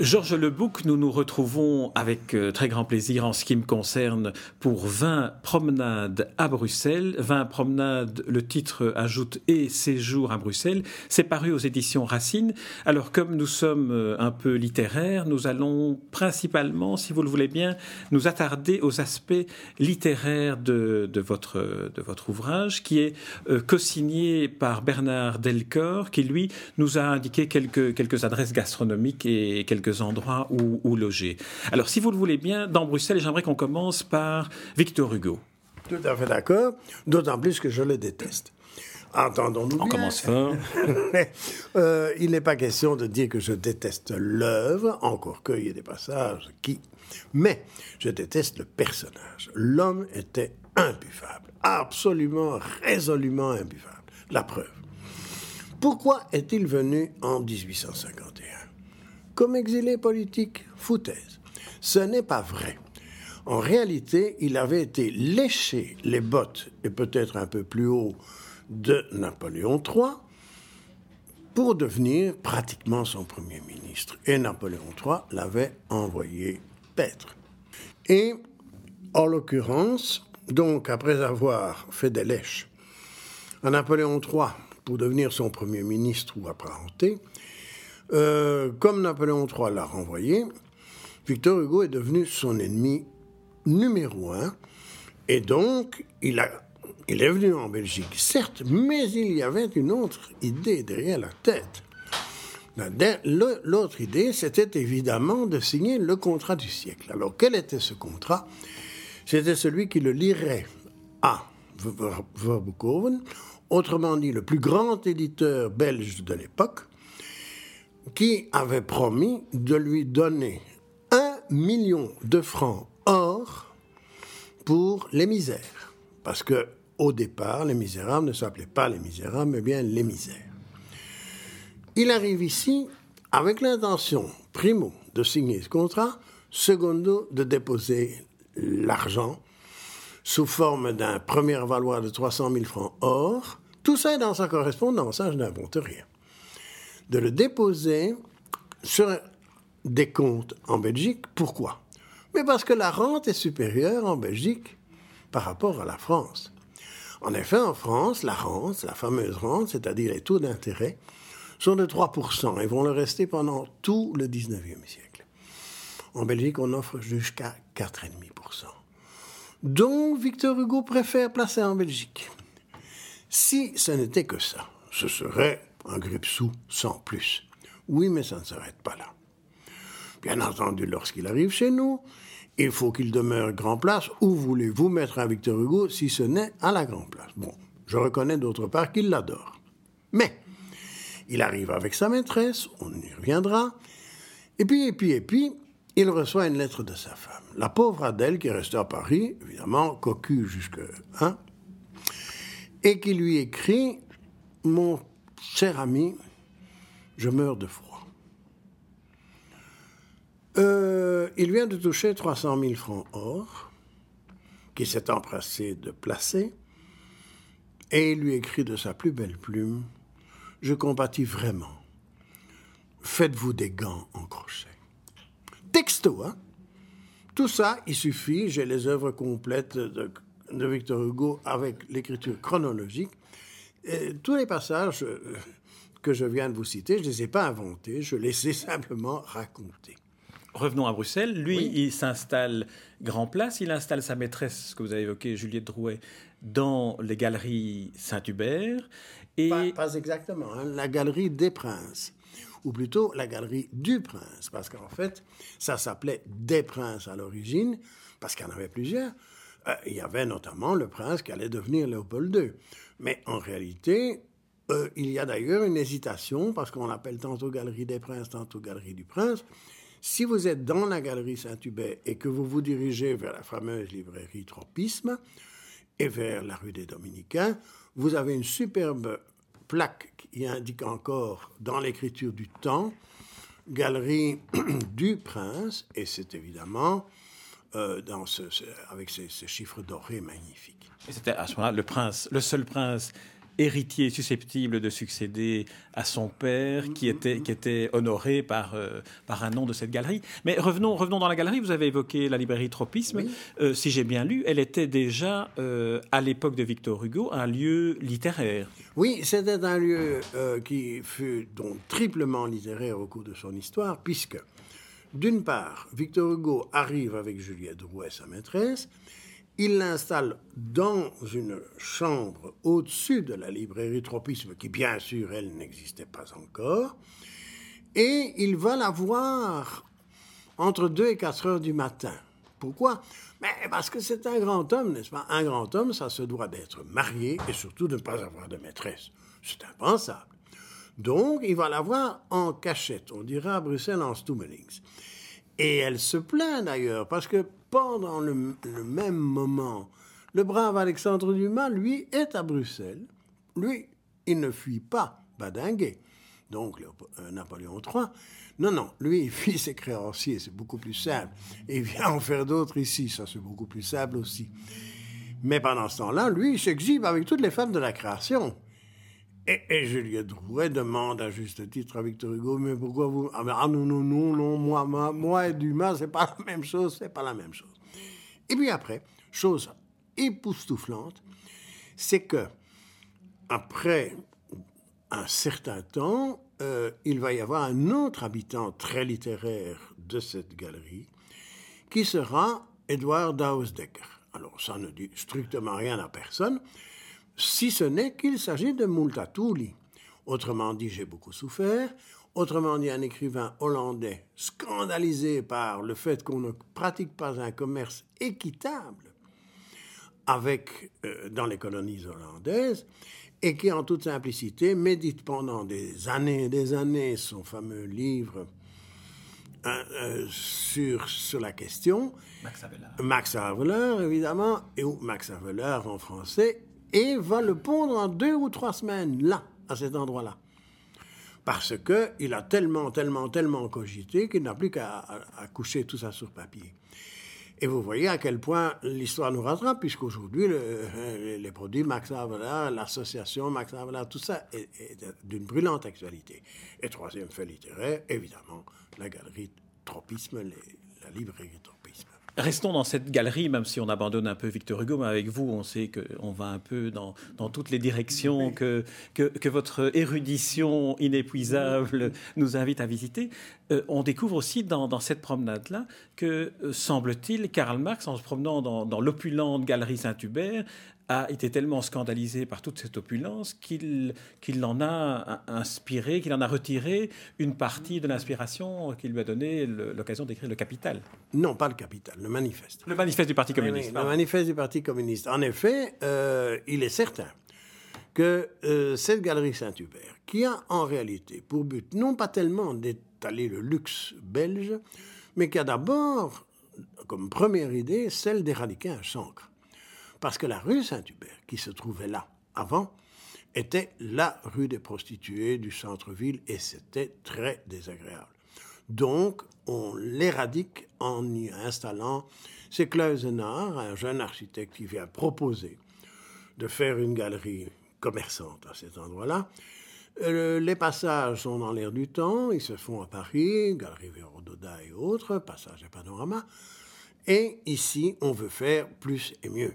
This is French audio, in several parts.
Georges Lebouc, nous nous retrouvons avec euh, très grand plaisir en ce qui me concerne pour 20 promenades à Bruxelles. 20 promenades, le titre ajoute et séjour à Bruxelles. C'est paru aux éditions Racine. Alors comme nous sommes euh, un peu littéraires, nous allons principalement, si vous le voulez bien, nous attarder aux aspects littéraires de, votre, ouvrage qui est euh, co-signé par Bernard Delcor qui lui nous a indiqué quelques, quelques adresses gastronomiques et quelques endroits où, loger. Alors, si vous le voulez bien, dans Bruxelles, j'aimerais qu'on commence par Victor Hugo. Tout à fait d'accord, d'autant plus que je le déteste. Entendons-nous On commence fort. Euh, il n'est pas question de dire que je déteste l'œuvre, encore qu'il y ait des passages qui... Mais je déteste le personnage. L'homme était imbuvable, absolument, résolument imbuvable. La preuve. Pourquoi est-il venu en 1851 comme exilé politique, foutaise. Ce n'est pas vrai. En réalité, il avait été léché les bottes, et peut-être un peu plus haut, de Napoléon III pour devenir pratiquement son premier ministre. Et Napoléon III l'avait envoyé paître. Et, en l'occurrence, donc après avoir fait des lèches à Napoléon III pour devenir son premier ministre ou apparenté, euh, comme Napoléon III l'a renvoyé, Victor Hugo est devenu son ennemi numéro un. Et donc, il, il est venu en Belgique, certes, mais il y avait une autre idée derrière la tête. L'autre idée, c'était évidemment de signer le contrat du siècle. Alors, quel était ce contrat? C'était celui qui le lirait à Verboeckhoven, autrement dit le plus grand éditeur belge de l'époque, qui avait promis de lui donner un million de francs or pour les misères. Parce que au départ, les misérables ne s'appelaient pas les misérables, mais bien les misères. Il arrive ici avec l'intention, primo, de signer ce contrat, secondo, de déposer l'argent sous forme d'un premier valoir de 300 000 francs or. Tout ça est dans sa correspondance, ça je n'invente rien de le déposer sur des comptes en Belgique. Pourquoi? Mais parce que la rente est supérieure en Belgique par rapport à la France. En effet, en France, la rente, la fameuse rente, c'est-à-dire les taux d'intérêt, sont de 3% et vont le rester pendant tout le 19e siècle. En Belgique, on offre jusqu'à 4,5%. Donc, Victor Hugo préfère placer en Belgique. Si ce n'était que ça, ce serait un grippe sous sans plus. Oui, mais ça ne s'arrête pas là. Bien entendu, lorsqu'il arrive chez nous, il faut qu'il demeure grand place. Où voulez-vous mettre un Victor Hugo si ce n'est à la grand place Bon, je reconnais d'autre part qu'il l'adore. Mais, il arrive avec sa maîtresse, on y reviendra, et puis, et puis, et puis, il reçoit une lettre de sa femme. La pauvre Adèle, qui est restée à Paris, évidemment, cocu jusque... Hein, et qui lui écrit Mon Cher ami, je meurs de froid. Euh, il vient de toucher 300 000 francs or, qui s'est empressé de placer, et il lui écrit de sa plus belle plume Je compatis vraiment. Faites-vous des gants en crochet. Texto, hein Tout ça, il suffit, j'ai les œuvres complètes de, de Victor Hugo avec l'écriture chronologique tous les passages euh, que je viens de vous citer, je ne les ai pas inventés, je les ai simplement racontés. Revenons à Bruxelles. Lui, il s'installe Grand Place. Il installe sa maîtresse, que vous avez évoqué, Juliette Drouet, dans les galeries Saint-Hubert. Et... Pas, exactement. Hein. la galerie des Princes. Ou plutôt la galerie du Prince. Parce qu'en fait, ça s'appelait des Princes à l'origine, parce qu'il y en avait plusieurs. Euh, il y avait notamment le prince qui allait devenir Léopold II. Mais en réalité, euh, il y a d'ailleurs une hésitation, parce qu'on appelle tantôt Galerie des Princes, tantôt Galerie du Prince. Si vous êtes dans la Galerie Saint-Hubert et que vous vous dirigez vers la fameuse librairie Tropisme et vers la rue des Dominicains, vous avez une superbe plaque qui indique encore dans l'écriture du temps Galerie du Prince, et c'est évidemment euh, dans ce, avec ces, chiffres dorés magnifiques. C'était à ce moment-là le prince, le seul prince héritier susceptible de succéder à son père, qui mm-hmm. était, qui était honoré par, euh, par un nom de cette galerie. Mais revenons, revenons dans la galerie. Vous avez évoqué la librairie Tropisme. Euh, si j'ai bien lu, elle était déjà, à l'époque de Victor Hugo, un lieu littéraire. Oui, c'était un lieu qui fut donc triplement littéraire au cours de son histoire, puisque d'une part, Victor Hugo arrive avec Juliette Drouet, sa maîtresse, il l'installe dans une chambre au-dessus de la librairie Tropisme, qui bien sûr, elle n'existait pas encore, et il va la voir entre 2 et 4 heures du matin. Pourquoi? Mais Parce que c'est un grand homme, n'est-ce pas? Un grand homme, ça se doit d'être marié et surtout de ne pas avoir de maîtresse. C'est impensable. Donc, il va la voir en cachette, on dirait à Bruxelles en Stummelings. Et elle se plaint d'ailleurs, parce que pendant le, même moment, le brave Alexandre Dumas, lui, est à Bruxelles. Lui, il ne fuit pas Badinguet, donc euh, Napoléon III. Non, non, lui, il fuit ses créanciers, c'est beaucoup plus simple. Il vient en faire d'autres ici, ça c'est beaucoup plus simple aussi. Mais pendant ce temps-là, lui, il s'exhibe avec toutes les femmes de la création. Et, et Juliette Drouet demande à juste titre à Victor Hugo, mais pourquoi vous... Ah, ah non, non, non, non, moi, moi, moi et Dumas, c'est pas la même chose, c'est pas la même chose. Et puis après, chose époustouflante, c'est que, après un certain temps, euh, il va y avoir un autre habitant très littéraire de cette galerie, qui sera Edward Dausdecker. Alors, ça ne dit strictement rien à personne, si ce n'est qu'il s'agit de Multatuli. Autrement dit, j'ai beaucoup souffert. Autrement dit, un écrivain hollandais scandalisé par le fait qu'on ne pratique pas un commerce équitable avec, euh, dans les colonies hollandaises et qui, en toute simplicité, médite pendant des années et des années son fameux livre euh, euh, sur, sur la question. Max Havelaar. Max évidemment, et Max Havelaar en français, et va le pondre en deux ou trois semaines, là, à cet endroit-là. Parce qu'il a tellement, tellement, tellement cogité qu'il n'a plus qu'à coucher tout ça sur papier. Et vous voyez à quel point l'histoire nous rattrape, puisqu'aujourd'hui, le, les produits Max Havelaar, l'association Max Havelaar, tout ça est, d'une brûlante actualité. Et troisième fait littéraire, évidemment, la galerie Tropisme, la librairie Tropisme. Restons dans cette galerie, même si on abandonne un peu Victor Hugo, mais avec vous, on sait qu'on va un peu dans, toutes les directions que, que, votre érudition inépuisable nous invite à visiter. Euh, on découvre aussi dans, cette promenade-là que, euh, semble-t-il, Karl Marx, en se promenant dans, dans l'opulente galerie Saint-Hubert, a été tellement scandalisé par toute cette opulence qu'il qu'il en a inspiré, qu'il en a retiré une partie de l'inspiration qui lui a donné l'occasion d'écrire le Capital. Non, pas le Capital, le manifeste. Le manifeste du Parti communiste. le manifeste du Parti communiste. En effet, euh, il est certain que euh, cette galerie Saint-Hubert, qui a en réalité pour but non pas tellement d'étaler le luxe belge, mais qui a d'abord comme première idée celle d'éradiquer un chancre. Parce que la rue Saint-Hubert, qui se trouvait là avant, était la rue des prostituées du centre-ville et c'était très désagréable. Donc, on l'éradique en y installant. C'est Klausenard, un jeune architecte qui vient proposer de faire une galerie commerçante à cet endroit-là. Euh, les passages sont dans l'air du temps, ils se font à Paris, Galerie Vérododa et autres, passage à Panorama. Et ici, on veut faire plus et mieux.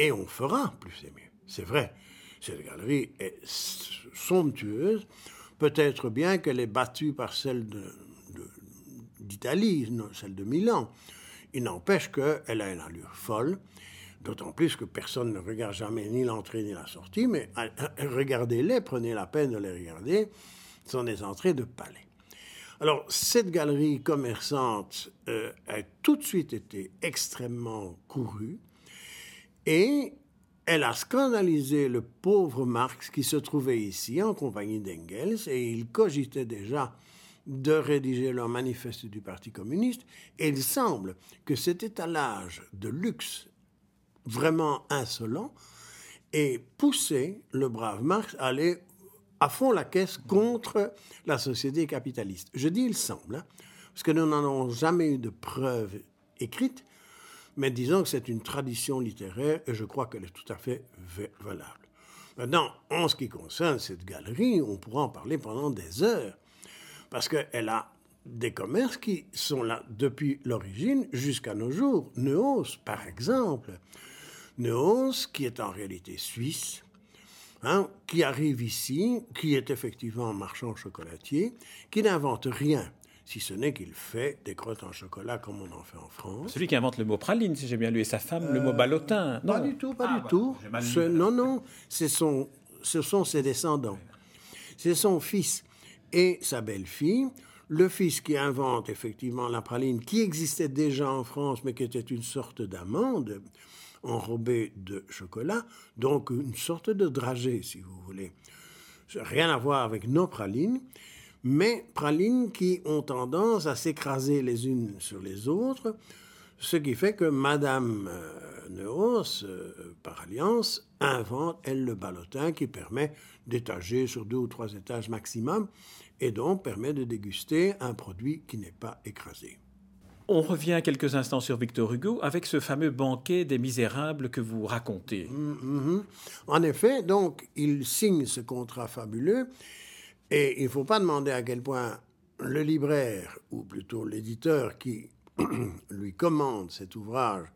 Et on fera plus et mieux. C'est vrai. Cette galerie est somptueuse. Peut-être bien qu'elle est battue par celle d'Italie, celle de Milan. Il n'empêche qu'elle a une allure folle. D'autant plus que personne ne regarde jamais ni l'entrée ni la sortie, mais euh, euh, regardez-les, prenez la peine de les regarder. Ce sont des entrées de palais. Alors, cette galerie commerçante euh, a tout de suite été extrêmement courue. Et elle a scandalisé le pauvre Marx qui se trouvait ici en compagnie d'Engels et il cogitait déjà de rédiger leur manifeste du Parti communiste. Et il semble que cet étalage de luxe vraiment insolent ait poussé le brave Marx à aller à fond la caisse contre la société capitaliste. Je dis il semble, hein, parce que nous n'en avons jamais eu de preuves écrites, mais disons que c'est une tradition littéraire et je crois qu'elle est tout à fait valable. Maintenant, en ce qui concerne cette galerie, on pourra en parler pendant des heures, parce qu'elle a des commerces qui sont là depuis l'origine jusqu'à nos jours. Neos, par exemple. Neos, qui est en réalité suisse, hein, qui arrive ici, qui est effectivement un marchand chocolatier, qui n'invente rien si ce n'est qu'il fait des crottes en chocolat comme on en fait en France. Celui qui invente le mot praline, si j'ai bien lu, et sa femme, le mot ballotin. Non. Pas du tout, pas ah, du bah, tout. non, non, ce sont ses descendants. C'est son fils et sa belle-fille. Le fils qui invente effectivement la praline, qui existait déjà en France, mais qui était une sorte d'amande enrobée de chocolat, donc une sorte de dragée, si vous voulez. Rien à voir avec nos pralines mais pralines qui ont tendance à s'écraser les unes sur les autres, ce qui fait que Madame euh, Neos, euh, par alliance, invente, elle, le ballotin qui permet d'étager sur deux ou trois étages maximum et donc permet de déguster un produit qui n'est pas écrasé. On revient quelques instants sur Victor Hugo avec ce fameux banquet des misérables que vous racontez. Mm-hmm. En effet, donc, il signe ce contrat fabuleux et il ne faut pas demander à quel point le libraire, ou plutôt l'éditeur qui lui commande cet ouvrage,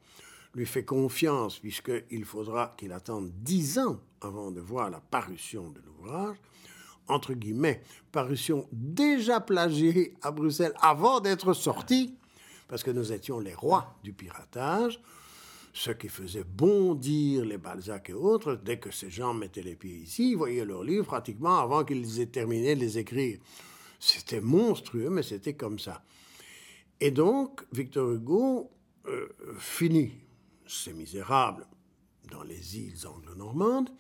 lui fait confiance, puisqu'il faudra qu'il attende dix ans avant de voir la parution de l'ouvrage, entre guillemets, parution déjà plagiée à Bruxelles avant d'être sortie, parce que nous étions les rois du piratage, ce qui faisait bondir les Balzac et autres, dès que ces gens mettaient les pieds ici, ils voyaient leurs livres pratiquement avant qu'ils aient terminé de les écrire. C'était monstrueux, mais c'était comme ça. Et donc, Victor Hugo euh, finit C'est misérable dans les îles anglo-normandes,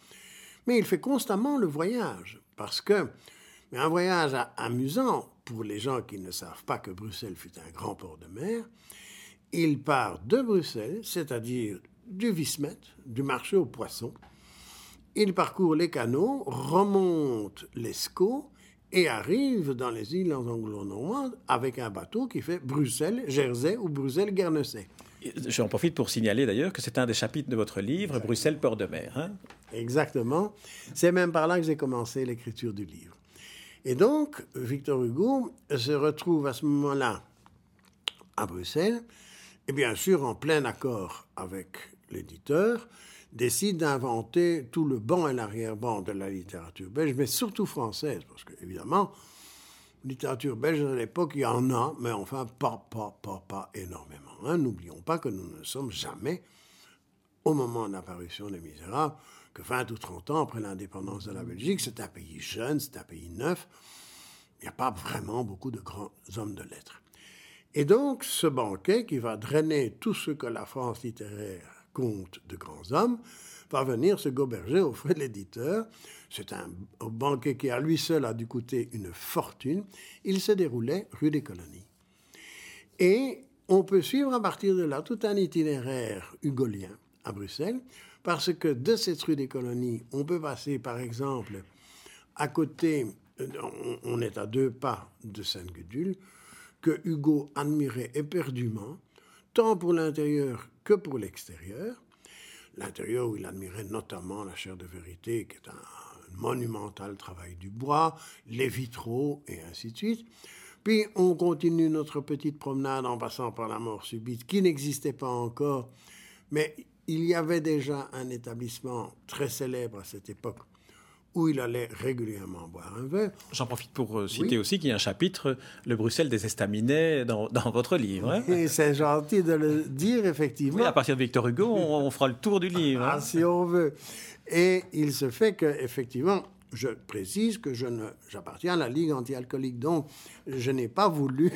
mais il fait constamment le voyage, parce que, un voyage amusant pour les gens qui ne savent pas que Bruxelles fut un grand port de mer, il part de Bruxelles, c'est-à-dire du Vismet, du marché aux poissons. Il parcourt les canaux, remonte l'Escaut et arrive dans les îles anglo-normandes avec un bateau qui fait Bruxelles-Jersey ou Bruxelles-Guernesey. J'en profite pour signaler d'ailleurs que c'est un des chapitres de votre livre, Bruxelles, port de mer. Hein. Exactement. C'est même par là que j'ai commencé l'écriture du livre. Et donc, Victor Hugo se retrouve à ce moment-là à Bruxelles et bien sûr, en plein accord avec l'éditeur, décide d'inventer tout le banc et l'arrière-ban de la littérature belge, mais surtout française, parce que évidemment, littérature belge à l'époque, il y en a, mais enfin pas, pas, pas, pas énormément. Hein. N'oublions pas que nous ne sommes jamais, au moment de l'apparition des Misérables, que 20 ou 30 ans après l'indépendance de la Belgique, c'est un pays jeune, c'est un pays neuf, il n'y a pas vraiment beaucoup de grands hommes de lettres. Et donc, ce banquet qui va drainer tout ce que la France littéraire compte de grands hommes, va venir se goberger au frais de l'éditeur. C'est un banquet qui, à lui seul, a dû coûter une fortune. Il se déroulait rue des Colonies. Et on peut suivre à partir de là tout un itinéraire hugolien à Bruxelles, parce que de cette rue des Colonies, on peut passer, par exemple, à côté, on est à deux pas de Sainte-Gudule, que Hugo admirait éperdument, tant pour l'intérieur que pour l'extérieur. L'intérieur où il admirait notamment la chair de vérité, qui est un monumental travail du bois, les vitraux et ainsi de suite. Puis on continue notre petite promenade en passant par la mort subite, qui n'existait pas encore, mais il y avait déjà un établissement très célèbre à cette époque où il allait régulièrement boire un verre. J'en profite pour euh, citer aussi qu'il y a un chapitre, le Bruxelles des estaminets, dans, votre livre. Hein. c'est gentil de le dire, effectivement. Oui, à partir de Victor Hugo, on, fera le tour du livre. Hein. Ah, si on veut. Et il se fait que, effectivement, je précise que je ne, j'appartiens à la Ligue anti-alcoolique, donc je n'ai pas voulu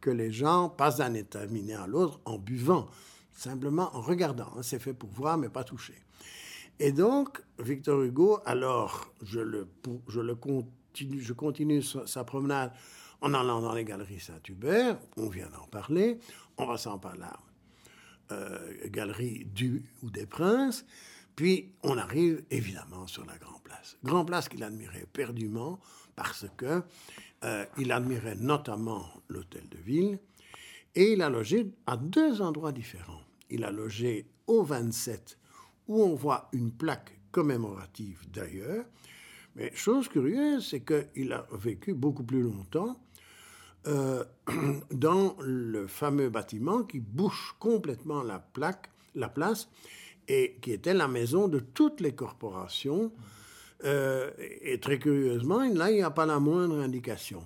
que les gens passent d'un estaminet à l'autre en buvant, simplement en regardant. Hein. C'est fait pour voir, mais pas toucher. Et donc, Victor Hugo, alors, je, le, je, continue, je continue sa, promenade en allant dans les galeries Saint-Hubert, on vient d'en parler, en passant par la galerie du ou des princes, Puis on arrive évidemment sur la Grand Place. Grand Place qu'il admirait perdument parce que euh, il admirait notamment l'hôtel de ville et il a logé à deux endroits différents. Il a logé au 27 où on voit une plaque commémorative d'ailleurs. Mais chose curieuse, c'est qu'il a vécu beaucoup plus longtemps euh, dans le fameux bâtiment qui bouche complètement la place, et qui était la maison de toutes les corporations. Euh, et très curieusement, là, il n'y a pas la moindre indication.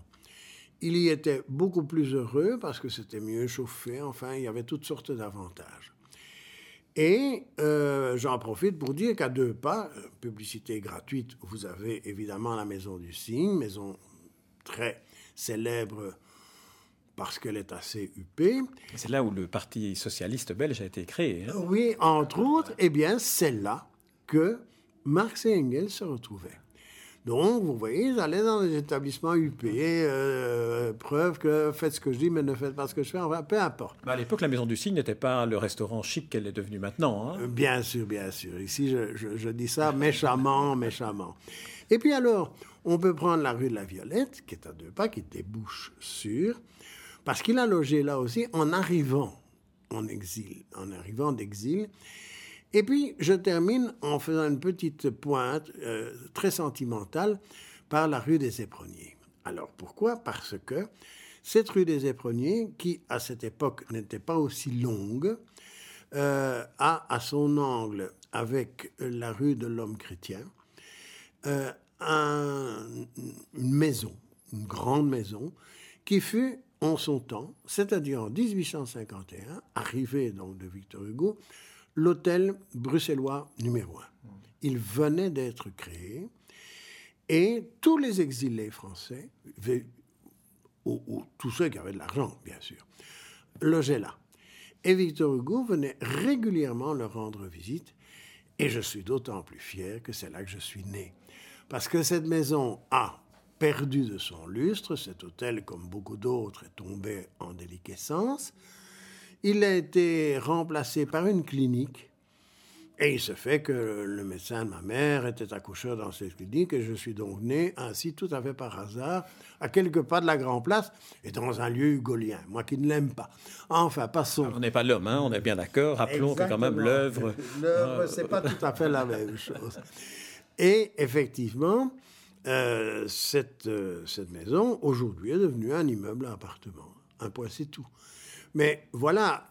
Il y était beaucoup plus heureux parce que c'était mieux chauffé, enfin, il y avait toutes sortes d'avantages. Et euh, j'en profite pour dire qu'à deux pas, publicité gratuite, vous avez évidemment la Maison du Cygne, maison très célèbre parce qu'elle est assez huppée. C'est là où le Parti socialiste belge a été créé. Hein. Oui, entre autres, eh bien, c'est là que Marx et Engels se retrouvaient. Donc, vous voyez, ils allaient dans des établissements huppés, euh, preuve que faites ce que je dis, mais ne faites pas ce que je fais, enfin, peu importe. à l'époque, la Maison du Cygne n'était pas le restaurant chic qu'elle est devenue maintenant. Hein. Bien sûr, bien sûr. Ici, je, je dis ça méchamment, méchamment. Et puis alors, on peut prendre la rue de la Violette, qui est à deux pas, qui débouche sur parce qu'il a logé là aussi en arrivant en exil, en arrivant d'exil. Et puis, je termine en faisant une petite pointe euh, très sentimentale par la rue des Éperonniers. Alors, pourquoi? Parce que cette rue des Éperonniers, qui à cette époque n'était pas aussi longue, euh, a à son angle avec la rue de l'Homme chrétien euh, une maison, une grande maison, qui fut en son temps, c'est-à-dire en 1851, arrivé donc de Victor Hugo, l'hôtel bruxellois numéro un. Il venait d'être créé et tous les exilés français, ou, tous ceux qui avaient de l'argent, bien sûr, logeaient là. Et Victor Hugo venait régulièrement leur rendre visite, et je suis d'autant plus fier que c'est là que je suis né. Parce que cette maison a perdu de son lustre. Cet hôtel, comme beaucoup d'autres, est tombé en déliquescence. Il a été remplacé par une clinique. Et il se fait que le médecin de ma mère était accoucheur dans cette clinique et je suis donc né ainsi tout à fait par hasard à quelques pas de la Grand Place et dans un lieu hugolien, moi qui ne l'aime pas. Enfin, passons. on n'est pas l'homme, hein, on est bien d'accord. Rappelons que quand même l'œuvre. L'œuvre, c'est pas tout à fait la même chose. Et effectivement, euh, cette, euh, cette maison, aujourd'hui, est devenue un immeuble à appartement. Un point, c'est tout. Mais voilà,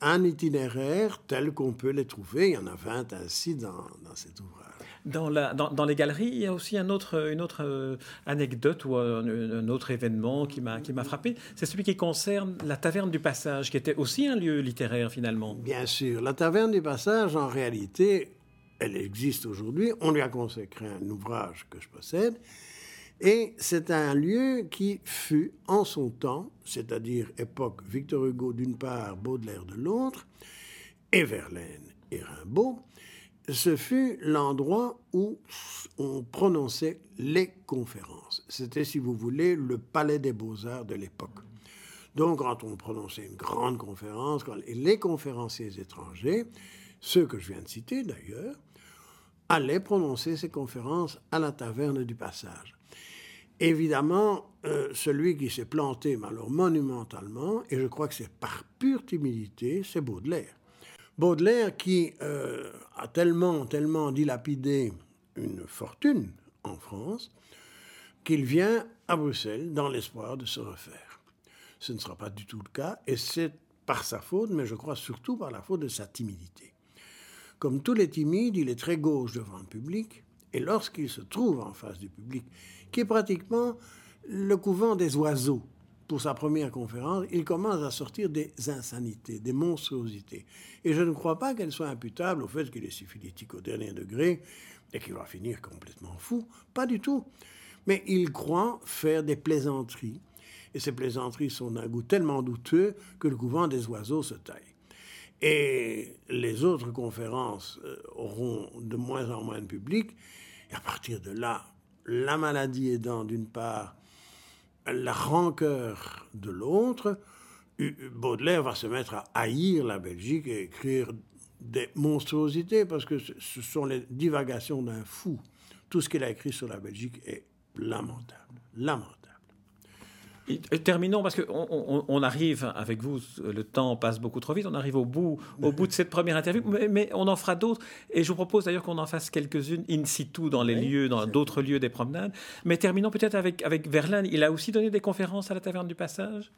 un itinéraire tel qu'on peut les trouver. Il y en a 20 ainsi dans, dans cet ouvrage. Dans, la, dans, dans, les galeries, il y a aussi un autre, une autre euh, anecdote ou un, autre événement qui m'a frappé. C'est celui qui concerne la Taverne du Passage, qui était aussi un lieu littéraire finalement. Bien sûr. La Taverne du Passage, en réalité, elle existe aujourd'hui. On lui a consacré un ouvrage que je possède. Et c'est un lieu qui fut en son temps, c'est-à-dire époque Victor Hugo d'une part, Baudelaire de l'autre, et Verlaine et Rimbaud, ce fut l'endroit où on prononçait les conférences. C'était, si vous voulez, le palais des beaux-arts de l'époque. Donc, quand on prononçait une grande conférence, les conférenciers étrangers, ceux que je viens de citer d'ailleurs, allait prononcer ses conférences à la taverne du passage. Évidemment, euh, celui qui s'est planté, alors monumentalement, et je crois que c'est par pure timidité, c'est Baudelaire. Baudelaire qui euh, a tellement, tellement dilapidé une fortune en France qu'il vient à Bruxelles dans l'espoir de se refaire. Ce ne sera pas du tout le cas, et c'est par sa faute, mais je crois surtout par la faute de sa timidité. Comme tous les timides, il est très gauche devant le public, et lorsqu'il se trouve en face du public, qui est pratiquement le couvent des oiseaux, pour sa première conférence, il commence à sortir des insanités, des monstruosités. Et je ne crois pas qu'elles soient imputables au fait qu'il est syphilitique au dernier degré et qu'il va finir complètement fou. Pas du tout. Mais il croit faire des plaisanteries. Et ces plaisanteries sont d'un goût tellement douteux que le couvent des oiseaux se taille. Et les autres conférences euh, auront de moins en moins de public. Et à partir de là, la maladie aidant d'une part, la rancœur de l'autre, Baudelaire va se mettre à haïr la Belgique et écrire des monstruosités parce que ce sont les divagations d'un fou. Tout ce qu'il a écrit sur la Belgique est lamentable, lamentable. Terminons parce qu'on on, arrive avec vous, le temps passe beaucoup trop vite. On arrive au bout, au bout de cette première interview, mais, on en fera d'autres. Et je vous propose d'ailleurs qu'on en fasse quelques-unes in situ dans les lieux, dans d'autres lieux des promenades. Mais terminons peut-être avec avec Verlaine. Il a aussi donné des conférences à la Taverne du Passage.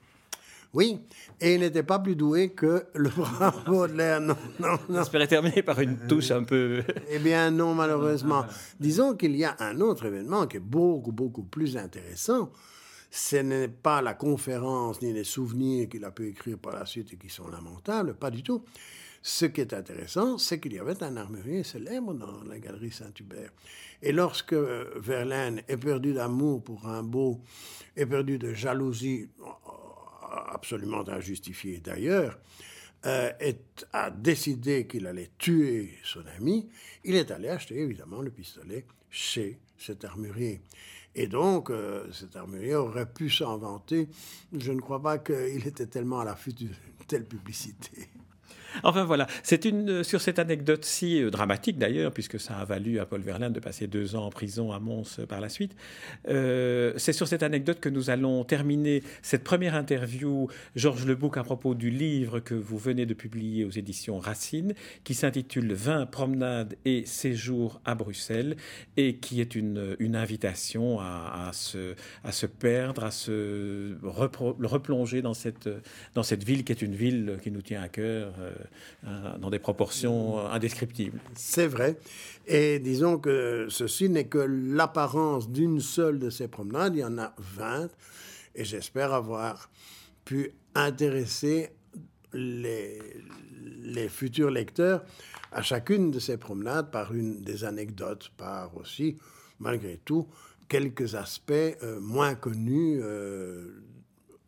Oui, et il n'était pas plus doué que le brave Baudelaire. Non, non, non. J'espérais terminer par une touche un peu. eh bien, non, malheureusement. Disons qu'il y a un autre événement qui est beaucoup, beaucoup plus intéressant. Ce n'est pas la conférence ni les souvenirs qu'il a pu écrire par la suite et qui sont lamentables, pas du tout. Ce qui est intéressant, c'est qu'il y avait un armurier célèbre dans la galerie Saint-Hubert. Et lorsque Verlaine est perdu d'amour pour Rimbaud, est perdu de jalousie absolument injustifié d'ailleurs, euh, a décidé qu'il allait tuer son ami, il est allé acheter évidemment le pistolet chez cet armurier. Et donc, euh, cet armurier aurait pu s'en vanter. Je ne crois pas qu'il était tellement à l'affût d'une telle publicité. Enfin voilà, c'est une euh, sur cette anecdote si euh, dramatique d'ailleurs, puisque ça a valu à Paul Verlaine de passer deux ans en prison à Mons euh, par la suite. c'est sur cette anecdote que nous allons terminer cette première interview, Georges Lebouc, à propos du livre que vous venez de publier aux éditions Racine, qui s'intitule 20 promenades et séjours à Bruxelles, et qui est une, invitation à, se, à se perdre, à se replonger dans cette, dans cette ville qui est une ville qui nous tient à cœur. Dans des proportions indescriptibles. C'est vrai. Et disons que ceci n'est que l'apparence d'une seule de ces promenades. Il y en a 20. Et j'espère avoir pu intéresser les, futurs lecteurs à chacune de ces promenades par une des anecdotes, par aussi, malgré tout, quelques aspects euh, moins connus euh,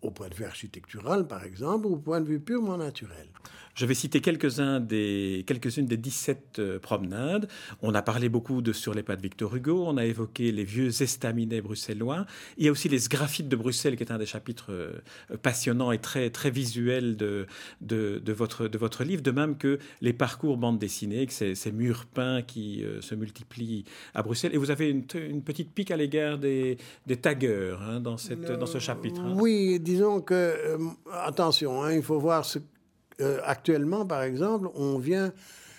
au point de vue architectural, par exemple, ou au point de vue purement naturel. Je vais citer quelques-uns des, quelques-unes des 17 euh, promenades. On a parlé beaucoup de Sur les pas de Victor Hugo, on a évoqué les vieux estaminets bruxellois. Il y a aussi les sgraffites de Bruxelles, qui est un des chapitres euh, passionnants et très, très visuels de, de, votre, de votre livre, de même que les parcours bande dessinée, que ces, ces murs peints qui euh, se multiplient à Bruxelles. Et vous avez une, une petite pique à l'égard des, des taggeurs hein, dans, cette, dans ce chapitre. Hein. Oui, disons que, attention, hein, il faut voir ce euh, actuellement, par exemple, on vient,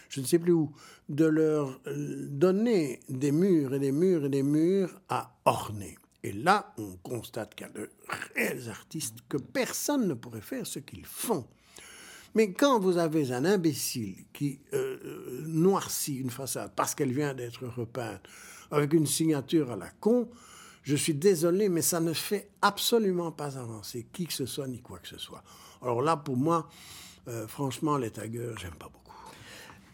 je ne sais plus où, de leur donner des murs et des murs et des murs à orner. Et là, on constate qu'il y a de réels artistes que personne ne pourrait faire ce qu'ils font. Mais quand vous avez un imbécile qui euh, euh, noircit une façade parce qu'elle vient d'être repeinte avec une signature à la con, je suis désolé, mais ça ne fait absolument pas avancer qui que ce soit ni quoi que ce soit. Alors là, pour moi, euh, franchement, les taggers, j'aime pas beaucoup.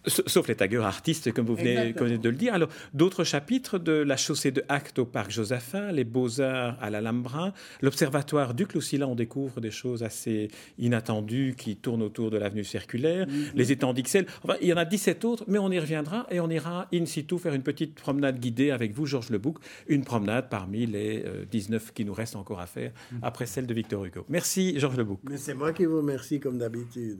Sauf les taggers artistes, comme vous venez, de le dire. Alors, d'autres chapitres de la chaussée de Acte au parc Josaphin, les beaux-arts à l'Alhambra, l'observatoire du Clos on découvre des choses assez inattendues qui tournent autour de l'avenue circulaire, mhm. les étangs d'Ixelles. Enfin, il y en a 17 autres, mais on y reviendra et on ira in situ faire une petite promenade guidée avec vous, Georges Lebouc, une promenade parmi les 19 euh, qui nous restent encore à faire mhm. après celle de Victor Hugo. Merci, Georges Lebouc. Mais c'est moi qui vous remercie comme d'habitude.